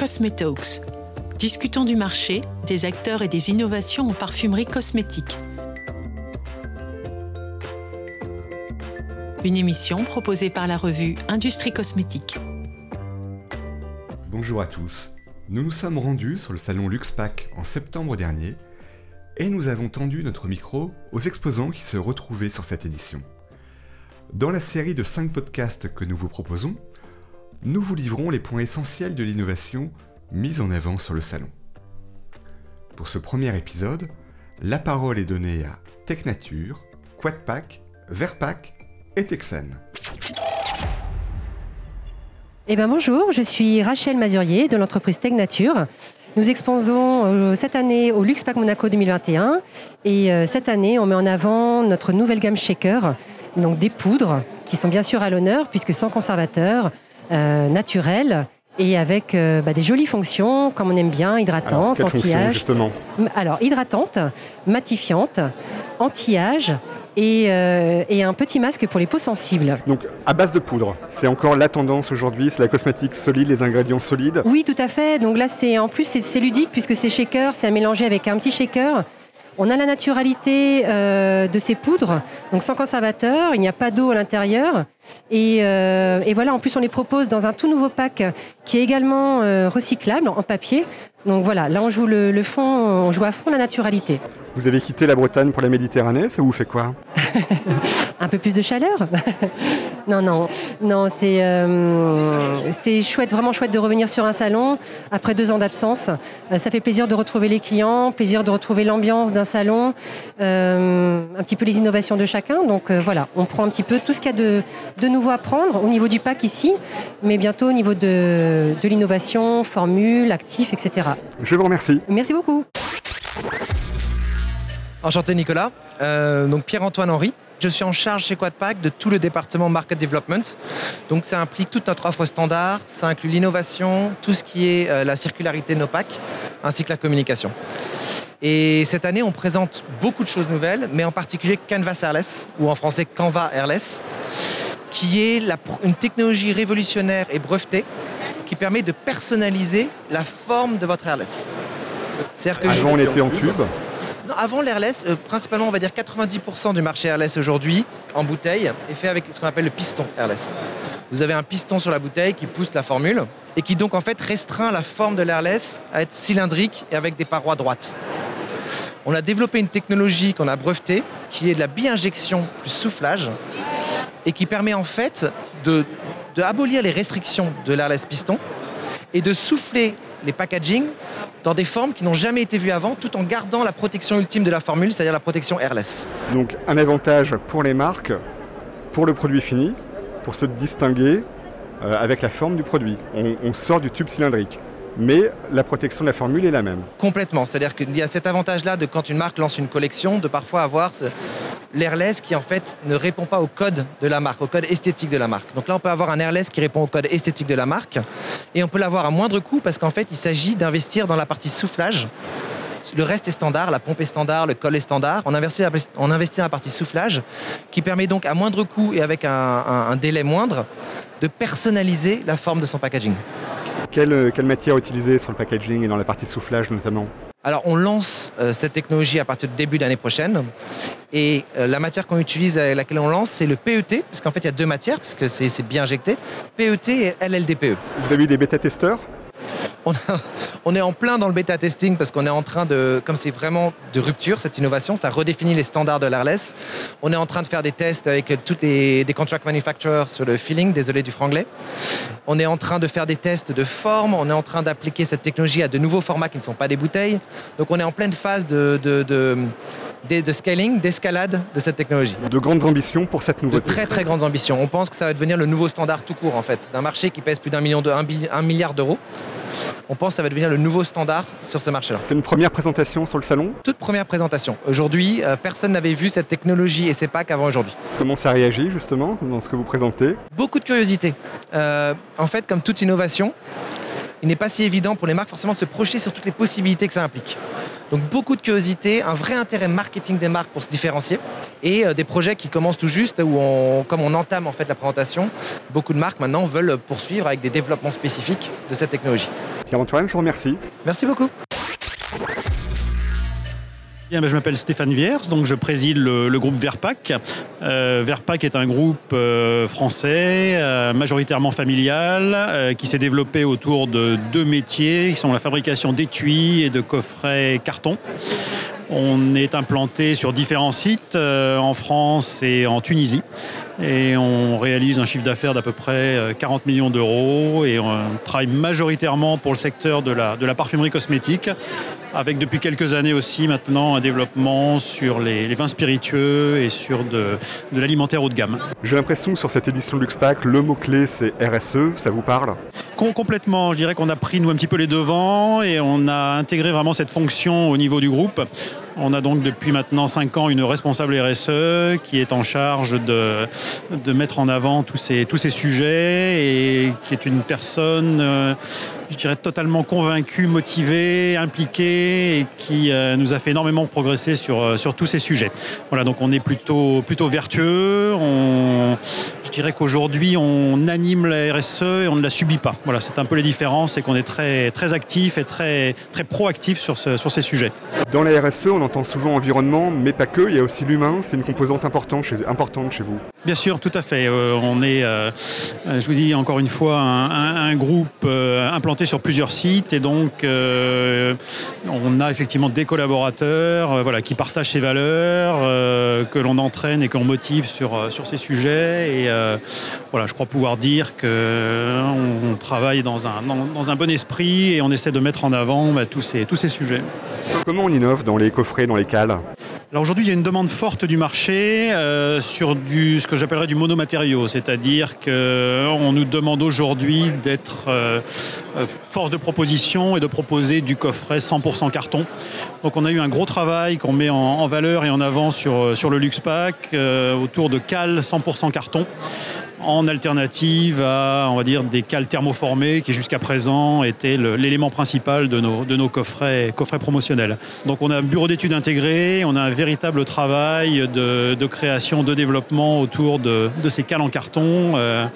Cosmetalks. Discutons du marché, des acteurs et des innovations en parfumerie cosmétique. Une émission proposée par la revue Industrie Cosmétique. Bonjour à tous. Nous nous sommes rendus sur le salon LuxPack en septembre dernier et nous avons tendu notre micro aux exposants qui se retrouvaient sur cette édition. Dans la série de 5 podcasts que nous vous proposons, nous vous livrons les points essentiels de l'innovation mise en avant sur le salon. Pour ce premier épisode, la parole est donnée à TechNature, Quadpack, Verpack et Texan. Eh ben bonjour, je suis Rachel Mazurier de l'entreprise TechNature. Nous exposons euh, cette année au LuxPack Monaco 2021 et euh, cette année on met en avant notre nouvelle gamme shaker, donc des poudres qui sont bien sûr à l'honneur puisque sans conservateur, naturel et avec euh, bah, des jolies fonctions, comme on aime bien, hydratantes, anti-âge. justement Alors, hydratantes, matifiantes, anti-âge et, euh, et, un petit masque pour les peaux sensibles. Donc, à base de poudre, c'est encore la tendance aujourd'hui, c'est la cosmétique solide, les ingrédients solides Oui, tout à fait. Donc là, c'est en plus, c'est ludique puisque c'est shaker, c'est à mélanger avec un petit shaker. On a la naturalité euh, de ces poudres, donc sans conservateur, il n'y a pas d'eau à l'intérieur. Et, euh, et, voilà, en plus on les propose dans un tout nouveau pack qui est également euh, recyclable en papier. Donc voilà, là on joue le, fond, on joue à fond la naturalité. Vous avez quitté la Bretagne pour la Méditerranée, ça vous fait quoi Un peu plus de chaleur Non, non, non, c'est euh, c'est chouette, vraiment chouette de revenir sur un salon après deux ans d'absence. Euh, ça fait plaisir de retrouver les clients, plaisir de retrouver l'ambiance d'un salon, euh, un petit peu les innovations de chacun. Donc euh, voilà, on prend un petit peu tout ce qu'il y a de, de nouveau à prendre au niveau du pack ici, mais bientôt au niveau de, de l'innovation, formule, actifs, etc. Je vous remercie. Merci beaucoup. Enchanté Nicolas, euh, donc Pierre-Antoine Henry. Je suis en charge chez Quadpack de tout le département Market Development. Donc ça implique toute notre offre standard, ça inclut l'innovation, tout ce qui est euh, la circularité de nos packs, ainsi que la communication. Et cette année, on présente beaucoup de choses nouvelles, mais en particulier Canvas Airless, ou en français Canva Airless, qui est la, une technologie révolutionnaire et brevetée qui permet de personnaliser la forme de votre airless. Avant, on était en tube avant l'airless, euh, principalement, on va dire 90% du marché airless aujourd'hui, en bouteille, est fait avec ce qu'on appelle le piston airless. Vous avez un piston sur la bouteille qui pousse la formule et qui donc en fait restreint la forme de l'airless à être cylindrique et avec des parois droites. On a développé une technologie qu'on a brevetée qui est de la bi-injection plus soufflage et qui permet en fait de, de abolir les restrictions de l'airless piston et de souffler les packaging dans des formes qui n'ont jamais été vues avant, tout en gardant la protection ultime de la formule, c'est-à-dire la protection airless. Donc un avantage pour les marques, pour le produit fini, pour se distinguer euh, avec la forme du produit. On, on sort du tube cylindrique mais la protection de la formule est la même. Complètement, c'est-à-dire qu'il y a cet avantage-là de quand une marque lance une collection, de parfois avoir l'airless qui en fait ne répond pas au code de la marque, au code esthétique de la marque. Donc là, on peut avoir un airless qui répond au code esthétique de la marque et on peut l'avoir à moindre coût parce qu'en fait, il s'agit d'investir dans la partie soufflage. Le reste est standard, la pompe est standard, le col est standard. On investit, dans la partie soufflage qui permet donc à moindre coût et avec un délai moindre de personnaliser la forme de son packaging. Quelle, quelle, matière utiliser sur le packaging et dans la partie soufflage notamment alors on lance euh, cette technologie à partir du début d'année prochaine et euh, la matière qu'on utilise avec laquelle on lance c'est le PET parce qu'en fait il y a deux matières parce que c'est bien injecté, PET et LLDPE. Vous avez eu des bêta-testeurs on, a, on, est en plein dans le bêta testing parce qu'on est en train de, comme c'est vraiment de rupture cette innovation, ça redéfinit les standards de l'airless. On est en train de faire des tests avec toutes les des contract manufacturers sur le feeling, désolé du franglais. On est en train de faire des tests de forme, on est en train d'appliquer cette technologie à de nouveaux formats qui ne sont pas des bouteilles. Donc on est en pleine phase de, de, de de scaling, d'escalade de cette technologie. De grandes ambitions pour cette nouveauté. De très très grandes ambitions. On pense que ça va devenir le nouveau standard tout court en fait, d'un marché qui pèse plus d'un million de un milliard d'euros. On pense que ça va devenir le nouveau standard sur ce marché-là. C'est une première présentation sur le salon Toute première présentation. Aujourd'hui, euh, personne n'avait vu cette technologie et ces packs avant aujourd'hui. Comment ça réagit justement dans ce que vous présentez? Beaucoup de curiosité. Euh, en fait, comme toute innovation, il n'est pas si évident pour les marques forcément de se projeter sur toutes les possibilités que ça implique. Donc beaucoup de curiosité, un vrai intérêt marketing des marques pour se différencier et euh, des projets qui commencent tout juste où on, comme on entame en fait la présentation, beaucoup de marques maintenant veulent poursuivre avec des développements spécifiques de cette technologie. Pierre-Antoine, je vous remercie. Merci beaucoup. Ben, je m'appelle Stéphane Viers, donc je préside le, groupe Verpac. Euh, Verpac est un groupe euh, français, euh, majoritairement familial, qui s'est développé autour de deux métiers, qui sont la fabrication d'étuis et de coffrets carton. On est implanté sur différents sites en France et en Tunisie. Et on réalise un chiffre d'affaires d'à peu près 40 millions d'euros. Et on travaille majoritairement pour le secteur de la parfumerie cosmétique avec depuis quelques années aussi maintenant un développement sur les, vins spiritueux et sur de, l'alimentaire haut de gamme. J'ai l'impression que sur cette édition Luxpack, le mot-clé c'est RSE, ça vous parle? Complètement, je dirais qu'on a pris nous un petit peu les devants et on a intégré vraiment cette fonction au niveau du groupe. On a donc depuis maintenant 5 ans une responsable RSE qui est en charge de, mettre en avant tous ces, tous ces sujets et qui est une personne, euh, je dirais, totalement convaincue, motivée, impliquée et qui euh, nous a fait énormément progresser sur, euh, sur tous ces sujets. Voilà, donc on est plutôt, plutôt vertueux. Je dirais qu'aujourd'hui, on anime la RSE et on ne la subit pas. Voilà, c'est un peu les différences, c'est qu'on est très, très actif et très, très proactif sur, ces sujets. Dans la RSE, on entend souvent environnement, mais pas que, il y a aussi l'humain, c'est une composante importante chez vous. Bien sûr, tout à fait. Euh, on est, euh, je vous dis encore une fois, un, groupe euh, implanté sur plusieurs sites et donc on a effectivement des collaborateurs qui partagent ces valeurs, que l'on entraîne et qu'on motive sur, ces sujets. Et voilà, je crois pouvoir dire qu'on on travaille dans un, dans, un bon esprit et on essaie de mettre en avant bah, tous, ces, tous ces sujets. Comment on innove dans les coffrets, dans les cales? Alors aujourd'hui, il y a une demande forte du marché euh, sur du, ce que j'appellerais du monomatériau, c'est-à-dire qu'on nous demande aujourd'hui d'être euh, euh, force de proposition et de proposer du coffret 100% carton. Donc on a eu un gros travail qu'on met en, valeur et en avant sur, sur le Luxpack autour de cales 100% carton en alternative à, on va dire, des cales thermoformées qui jusqu'à présent étaient l'élément principal de nos, coffrets, promotionnels. Donc on a un bureau d'études intégré, on a un véritable travail de, création, de développement autour de, ces cales en carton euh,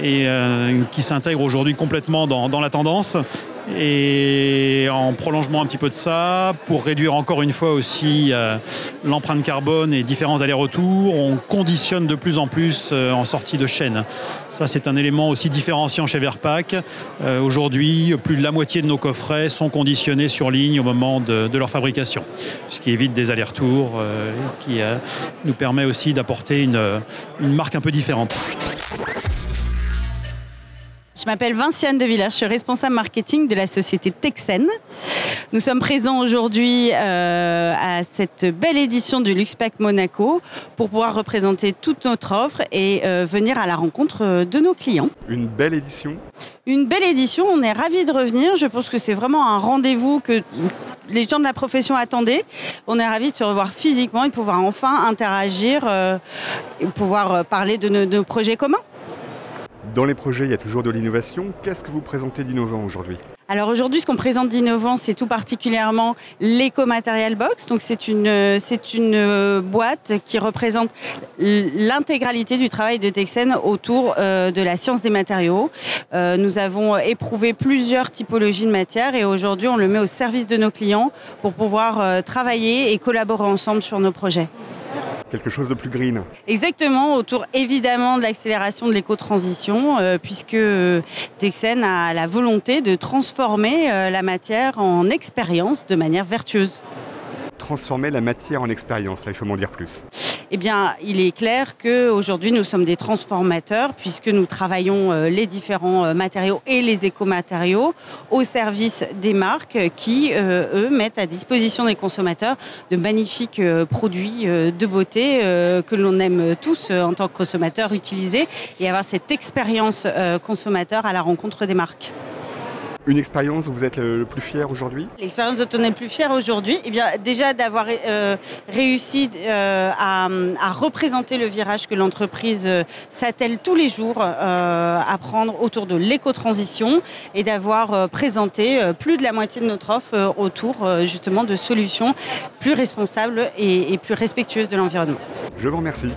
et euh, qui s'intègre aujourd'hui complètement dans la tendance. Et en prolongement un petit peu de ça, pour réduire encore une fois aussi euh, l'empreinte carbone et différents allers-retours, on conditionne de plus en plus euh, en sortie de chaîne. Ça, c'est un élément aussi différenciant chez Verpac. Euh, aujourd'hui, plus de la moitié de nos coffrets sont conditionnés sur ligne au moment de, leur fabrication, ce qui évite des allers-retours, qui nous permet aussi d'apporter une marque un peu différente. Je m'appelle Vinciane de Villers, je suis responsable marketing de la société Texen. Nous sommes présents aujourd'hui euh, à cette belle édition du Luxpack Monaco pour pouvoir représenter toute notre offre et euh, venir à la rencontre euh, de nos clients. Une belle édition Une belle édition, on est ravis de revenir. Je pense que c'est vraiment un rendez-vous que les gens de la profession attendaient. On est ravis de se revoir physiquement et de pouvoir enfin interagir et pouvoir parler de nos projets communs. Dans les projets, il y a toujours de l'innovation. Qu'est-ce que vous présentez d'innovant aujourd'hui alors aujourd'hui, ce qu'on présente d'innovant, c'est tout particulièrement l'éco-matériel box. Donc c'est une, une euh, boîte qui représente l'intégralité du travail de Texen autour euh, de la science des matériaux. Euh, nous avons éprouvé plusieurs typologies de matières et aujourd'hui, on le met au service de nos clients pour pouvoir travailler et collaborer ensemble sur nos projets quelque chose de plus green. Exactement, autour évidemment de l'accélération de l'éco-transition, euh, puisque euh, Texen a la volonté de transformer euh, la matière en expérience de manière vertueuse. Transformer la matière en expérience, là il faut m'en dire plus eh bien, il est clair qu'aujourd'hui, nous sommes des transformateurs puisque nous travaillons euh, les différents euh, matériaux et les écomatériaux au service des marques qui, euh, eux, mettent à disposition des consommateurs de magnifiques produits de beauté que l'on aime tous en tant que consommateurs utiliser et avoir cette expérience consommateur à la rencontre des marques. Une expérience où vous êtes le, plus fier aujourd'hui L'expérience dont on est le plus fier aujourd'hui, eh bien, déjà d'avoir euh, réussi euh, à, représenter le virage que l'entreprise euh, s'attelle tous les jours à prendre autour de l'éco-transition et d'avoir présenté plus de la moitié de notre offre autour justement de solutions plus responsables et plus respectueuses de l'environnement. Je vous remercie.